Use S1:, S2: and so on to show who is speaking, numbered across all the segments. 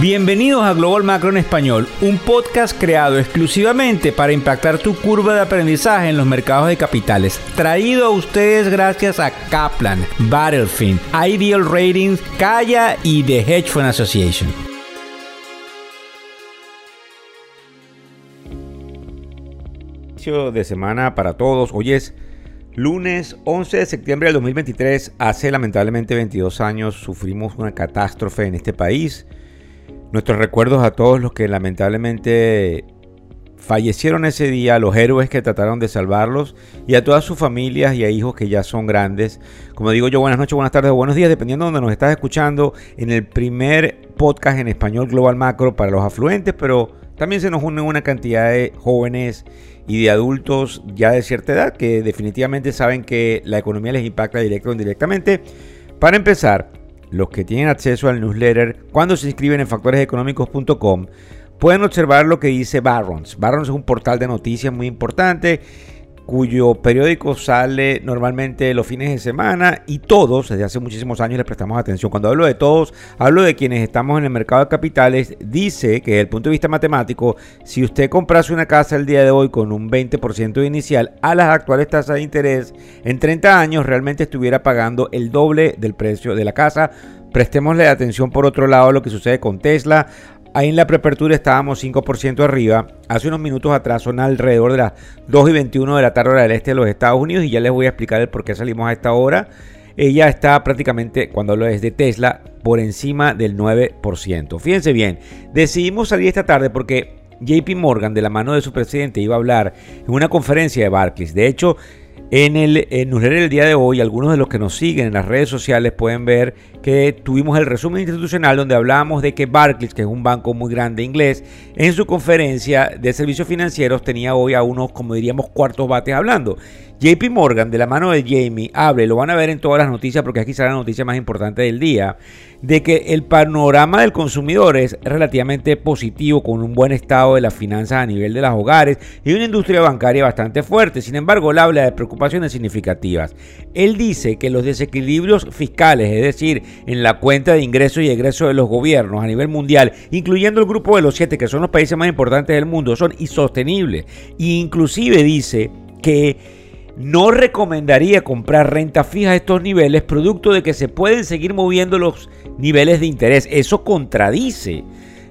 S1: Bienvenidos a Global Macro en Español, un podcast creado exclusivamente para impactar tu curva de aprendizaje en los mercados de capitales. Traído a ustedes gracias a Kaplan, Battlefield, Ideal Ratings, Kaya y The Hedge Fund Association. De semana para todos. Hoy es lunes 11 de septiembre del 2023. Hace lamentablemente 22 años sufrimos una catástrofe en este país Nuestros recuerdos a todos los que lamentablemente fallecieron ese día, a los héroes que trataron de salvarlos y a todas sus familias y a hijos que ya son grandes. Como digo yo, buenas noches, buenas tardes o buenos días, dependiendo de donde nos estás escuchando, en el primer podcast en español Global Macro para los afluentes, pero también se nos unen una cantidad de jóvenes y de adultos ya de cierta edad que definitivamente saben que la economía les impacta directo o indirectamente. Para empezar, los que tienen acceso al newsletter cuando se inscriben en factoreseconómicos.com pueden observar lo que dice Barrons. Barrons es un portal de noticias muy importante cuyo periódico sale normalmente los fines de semana y todos, desde hace muchísimos años, les prestamos atención. Cuando hablo de todos, hablo de quienes estamos en el mercado de capitales. Dice que desde el punto de vista matemático, si usted comprase una casa el día de hoy con un 20% inicial a las actuales tasas de interés, en 30 años realmente estuviera pagando el doble del precio de la casa. Prestémosle atención por otro lado a lo que sucede con Tesla. Ahí en la preapertura estábamos 5% arriba. Hace unos minutos atrás son alrededor de las 2 y 21 de la tarde hora del este de los Estados Unidos y ya les voy a explicar el por qué salimos a esta hora. Ella está prácticamente, cuando hablo de Tesla, por encima del 9%. Fíjense bien, decidimos salir esta tarde porque JP Morgan, de la mano de su presidente, iba a hablar en una conferencia de Barclays. De hecho, en el newsletter del día de hoy, algunos de los que nos siguen en las redes sociales pueden ver que tuvimos el resumen institucional donde hablábamos de que Barclays, que es un banco muy grande inglés, en su conferencia de servicios financieros tenía hoy a unos, como diríamos, cuartos bates hablando. JP Morgan, de la mano de Jamie, abre, lo van a ver en todas las noticias porque aquí será la noticia más importante del día, de que el panorama del consumidor es relativamente positivo, con un buen estado de las finanzas a nivel de los hogares y una industria bancaria bastante fuerte. Sin embargo, él habla de preocupaciones significativas. Él dice que los desequilibrios fiscales, es decir, en la cuenta de ingresos y egresos de los gobiernos a nivel mundial, incluyendo el grupo de los siete, que son los países más importantes del mundo, son insostenibles. E inclusive dice que no recomendaría comprar renta fija a estos niveles, producto de que se pueden seguir moviendo los niveles de interés. Eso contradice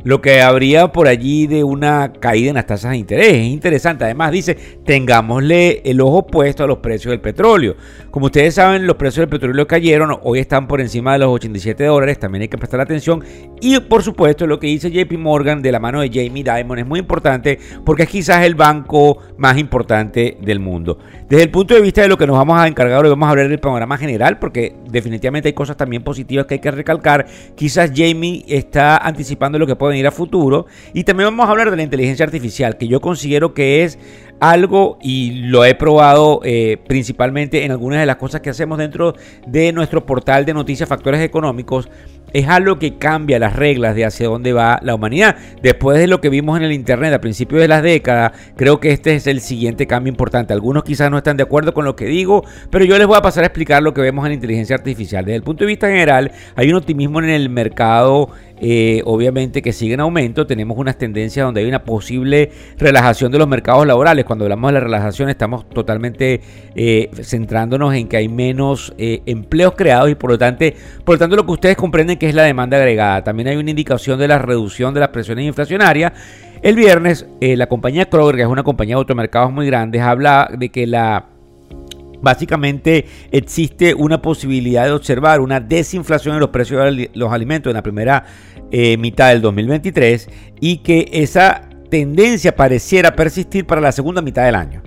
S1: lo que habría por allí de una caída en las tasas de interés. Es interesante. Además dice, tengámosle el ojo puesto a los precios del petróleo. Como ustedes saben, los precios del petróleo cayeron, hoy están por encima de los 87 dólares, también hay que prestar atención. Y por supuesto, lo que dice JP Morgan de la mano de Jamie Dimon es muy importante porque es quizás el banco más importante del mundo. Desde el punto de vista de lo que nos vamos a encargar, hoy vamos a hablar del panorama general porque definitivamente hay cosas también positivas que hay que recalcar. Quizás Jamie está anticipando lo que puede ir a futuro. Y también vamos a hablar de la inteligencia artificial, que yo considero que es algo y lo he probado eh, principalmente en algunas de las cosas que hacemos dentro de nuestro portal de noticias factores económicos es algo que cambia las reglas de hacia dónde va la humanidad. Después de lo que vimos en el Internet a principios de las décadas, creo que este es el siguiente cambio importante. Algunos quizás no están de acuerdo con lo que digo, pero yo les voy a pasar a explicar lo que vemos en la inteligencia artificial. Desde el punto de vista general, hay un optimismo en el mercado eh, obviamente que sigue en aumento. Tenemos unas tendencias donde hay una posible relajación de los mercados laborales. Cuando hablamos de la relajación estamos totalmente eh, centrándonos en que hay menos eh, empleos creados y por lo, tanto, por lo tanto lo que ustedes comprenden que es la demanda agregada. También hay una indicación de la reducción de las presiones inflacionarias. El viernes la compañía Kroger, que es una compañía de automercados muy grande, habla de que la Básicamente existe una posibilidad de observar una desinflación en los precios de los alimentos en la primera eh, mitad del 2023 y que esa tendencia pareciera persistir para la segunda mitad del año.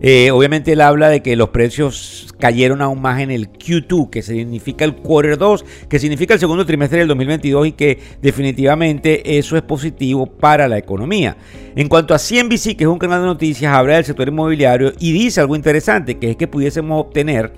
S1: Eh, obviamente él habla de que los precios cayeron aún más en el Q2, que significa el quarter 2, que significa el segundo trimestre del 2022 y que definitivamente eso es positivo para la economía. En cuanto a CNBC, que es un canal de noticias, habla del sector inmobiliario y dice algo interesante, que es que pudiésemos obtener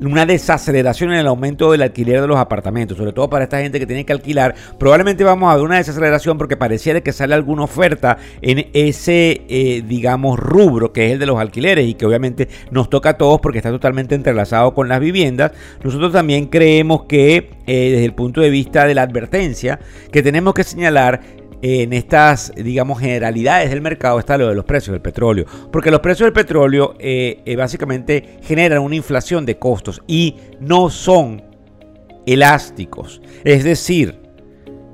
S1: una desaceleración en el aumento del alquiler de los apartamentos, sobre todo para esta gente que tiene que alquilar. Probablemente vamos a ver una desaceleración porque pareciera que sale alguna oferta en ese, eh, digamos, rubro que es el de los alquileres y que obviamente nos toca a todos porque está totalmente entrelazado con las viviendas. Nosotros también creemos que eh, desde el punto de vista de la advertencia, que tenemos que señalar en estas, digamos, generalidades del mercado está lo de los precios del petróleo. Porque los precios del petróleo eh, eh, básicamente generan una inflación de costos y no son elásticos. Es decir,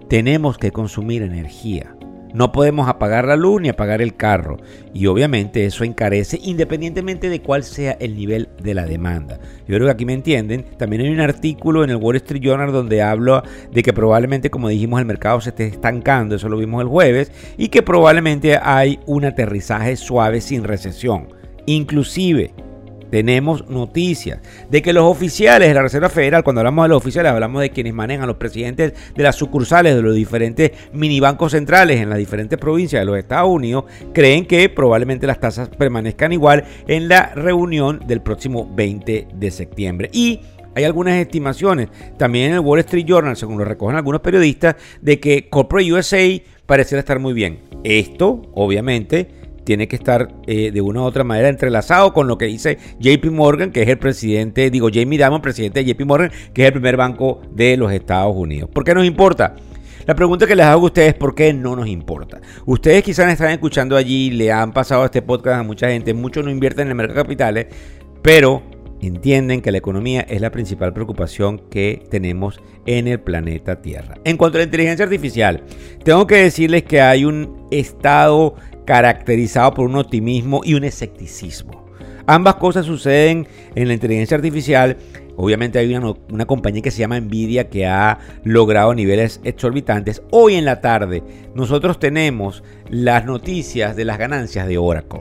S1: tenemos que consumir energía. No podemos apagar la luz ni apagar el carro. Y obviamente eso encarece independientemente de cuál sea el nivel de la demanda. Yo creo que aquí me entienden. También hay un artículo en el Wall Street Journal donde hablo de que probablemente, como dijimos, el mercado se esté estancando. Eso lo vimos el jueves. Y que probablemente hay un aterrizaje suave sin recesión. Inclusive tenemos noticias de que los oficiales de la Reserva Federal, cuando hablamos de los oficiales, hablamos de quienes manejan los presidentes de las sucursales de los diferentes minibancos centrales en las diferentes provincias de los Estados Unidos, creen que probablemente las tasas permanezcan igual en la reunión del próximo 20 de septiembre. Y hay algunas estimaciones, también en el Wall Street Journal, según lo recogen algunos periodistas, de que Corporate USA pareciera estar muy bien. Esto, obviamente, tiene que estar eh, de una u otra manera entrelazado con lo que dice JP Morgan, que es el presidente, digo Jamie Dimon, presidente de JP Morgan, que es el primer banco de los Estados Unidos. ¿Por qué nos importa? La pregunta que les hago a ustedes es por qué no nos importa. Ustedes quizás están escuchando allí, le han pasado este podcast a mucha gente, muchos no invierten en el mercado de capitales, pero entienden que la economía es la principal preocupación que tenemos en el planeta Tierra. En cuanto a la inteligencia artificial, tengo que decirles que hay un estado caracterizado por un optimismo y un escepticismo. Ambas cosas suceden en la inteligencia artificial. Obviamente hay una, una, compañía que se llama Nvidia que ha logrado niveles exorbitantes. Hoy en la tarde nosotros tenemos las noticias de las ganancias de Oracle.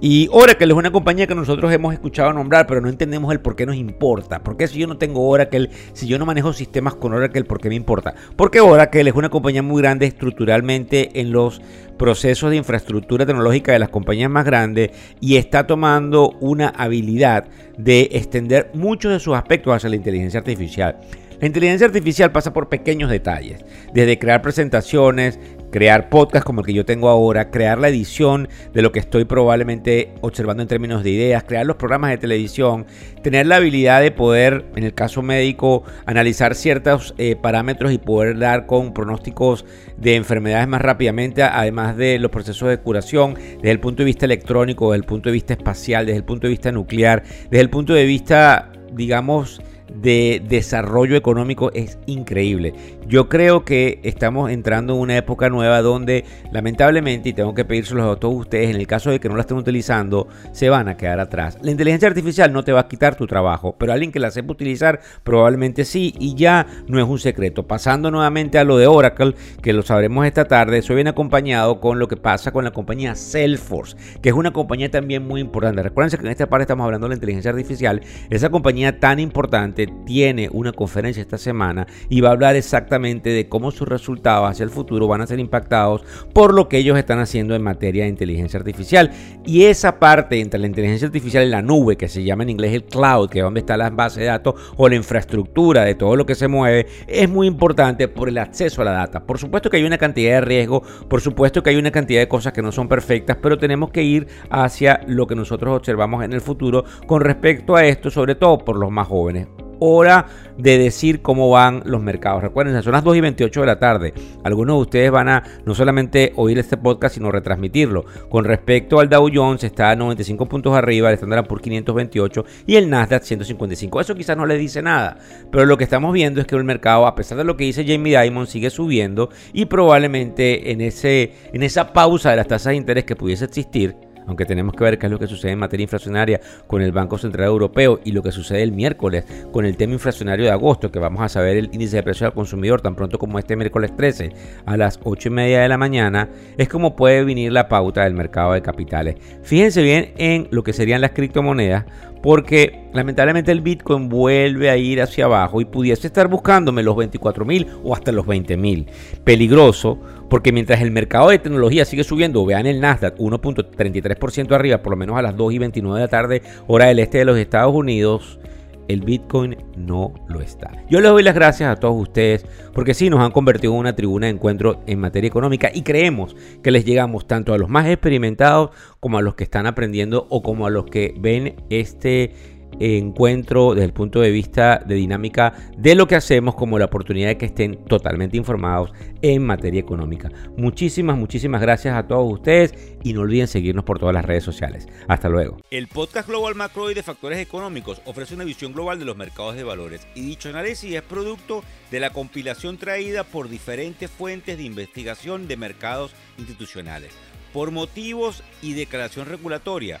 S1: Y Oracle es una compañía que nosotros hemos escuchado nombrar, pero no entendemos el por qué nos importa. ¿Por qué si yo no tengo Oracle, si yo no manejo sistemas con Oracle, por qué me importa? Porque Oracle es una compañía muy grande estructuralmente en los procesos de infraestructura tecnológica de las compañías más grandes y está tomando una habilidad de extender muchos de sus aspectos hacia la inteligencia artificial. La inteligencia artificial pasa por pequeños detalles, desde crear presentaciones, crear podcast como el que yo tengo ahora, crear la edición de lo que estoy probablemente observando en términos de ideas, crear los programas de televisión, tener la habilidad de poder, en el caso médico, analizar ciertos eh, parámetros y poder dar con pronósticos de enfermedades más rápidamente, además de los procesos de curación, desde el punto de vista electrónico, desde el punto de vista espacial, desde el punto de vista nuclear, desde el punto de vista, digamos, de desarrollo económico es increíble. Yo creo que estamos entrando en una época nueva donde lamentablemente, y tengo que pedírselo a todos ustedes, en el caso de que no la estén utilizando, se van a quedar atrás. La inteligencia artificial no te va a quitar tu trabajo, pero alguien que la sepa utilizar probablemente sí, y ya no es un secreto. Pasando nuevamente a lo de Oracle, que lo sabremos esta tarde, eso viene acompañado con lo que pasa con la compañía Salesforce, que es una compañía también muy importante. Recuerden que en esta parte estamos hablando de la inteligencia artificial, esa compañía tan importante tiene una conferencia esta semana y va a hablar exactamente de cómo sus resultados hacia el futuro van a ser impactados por lo que ellos están haciendo en materia de inteligencia artificial. Y esa parte entre la inteligencia artificial y la nube, que se llama en inglés el cloud, que es donde está la base de datos o la infraestructura de todo lo que se mueve, es muy importante por el acceso a la data. Por supuesto que hay una cantidad de riesgo, por supuesto que hay una cantidad de cosas que no son perfectas, pero tenemos que ir hacia lo que nosotros observamos en el futuro con respecto a esto, sobre todo por los más jóvenes hora de decir cómo van los mercados. Recuerden, son las 2 y 28 de la tarde. Algunos de ustedes van a no solamente oír este podcast, sino retransmitirlo. Con respecto al Dow Jones, está a 95 puntos arriba, el Standard por 528 y el Nasdaq 155. Eso quizás no les dice nada, pero lo que estamos viendo es que el mercado, a pesar de lo que dice Jamie Dimon, sigue subiendo y probablemente en, ese, en esa pausa de las tasas de interés que pudiese existir, aunque tenemos que ver qué es lo que sucede en materia inflacionaria con el Banco Central Europeo y lo que sucede el miércoles con el tema inflacionario de agosto, que vamos a saber el índice de precios al consumidor tan pronto como este miércoles 13 a las 8 y media de la mañana, es como puede venir la pauta del mercado de capitales. Fíjense bien en lo que serían las criptomonedas, porque lamentablemente el Bitcoin vuelve a ir hacia abajo y pudiese estar buscándome los 24 mil o hasta los 20 mil. Peligroso, porque mientras el mercado de tecnología sigue subiendo, vean el Nasdaq 1.33% arriba, por lo menos a las 2 y 29 de la tarde, hora del este de los Estados Unidos, el Bitcoin no lo está. Yo les doy las gracias a todos ustedes porque sí nos han convertido en una tribuna de encuentro en materia económica y creemos que les llegamos tanto a los más experimentados como a los que están aprendiendo o como a los que ven este encuentro desde el punto de vista de dinámica de lo que hacemos como la oportunidad de que estén totalmente informados en materia económica. Muchísimas, muchísimas gracias a todos ustedes y no olviden seguirnos por todas las redes sociales. Hasta luego.
S2: El podcast Global Macro y de Factores Económicos ofrece una visión global de los mercados de valores y dicho análisis es producto de la compilación traída por diferentes fuentes de investigación de mercados institucionales. Por motivos y declaración regulatoria,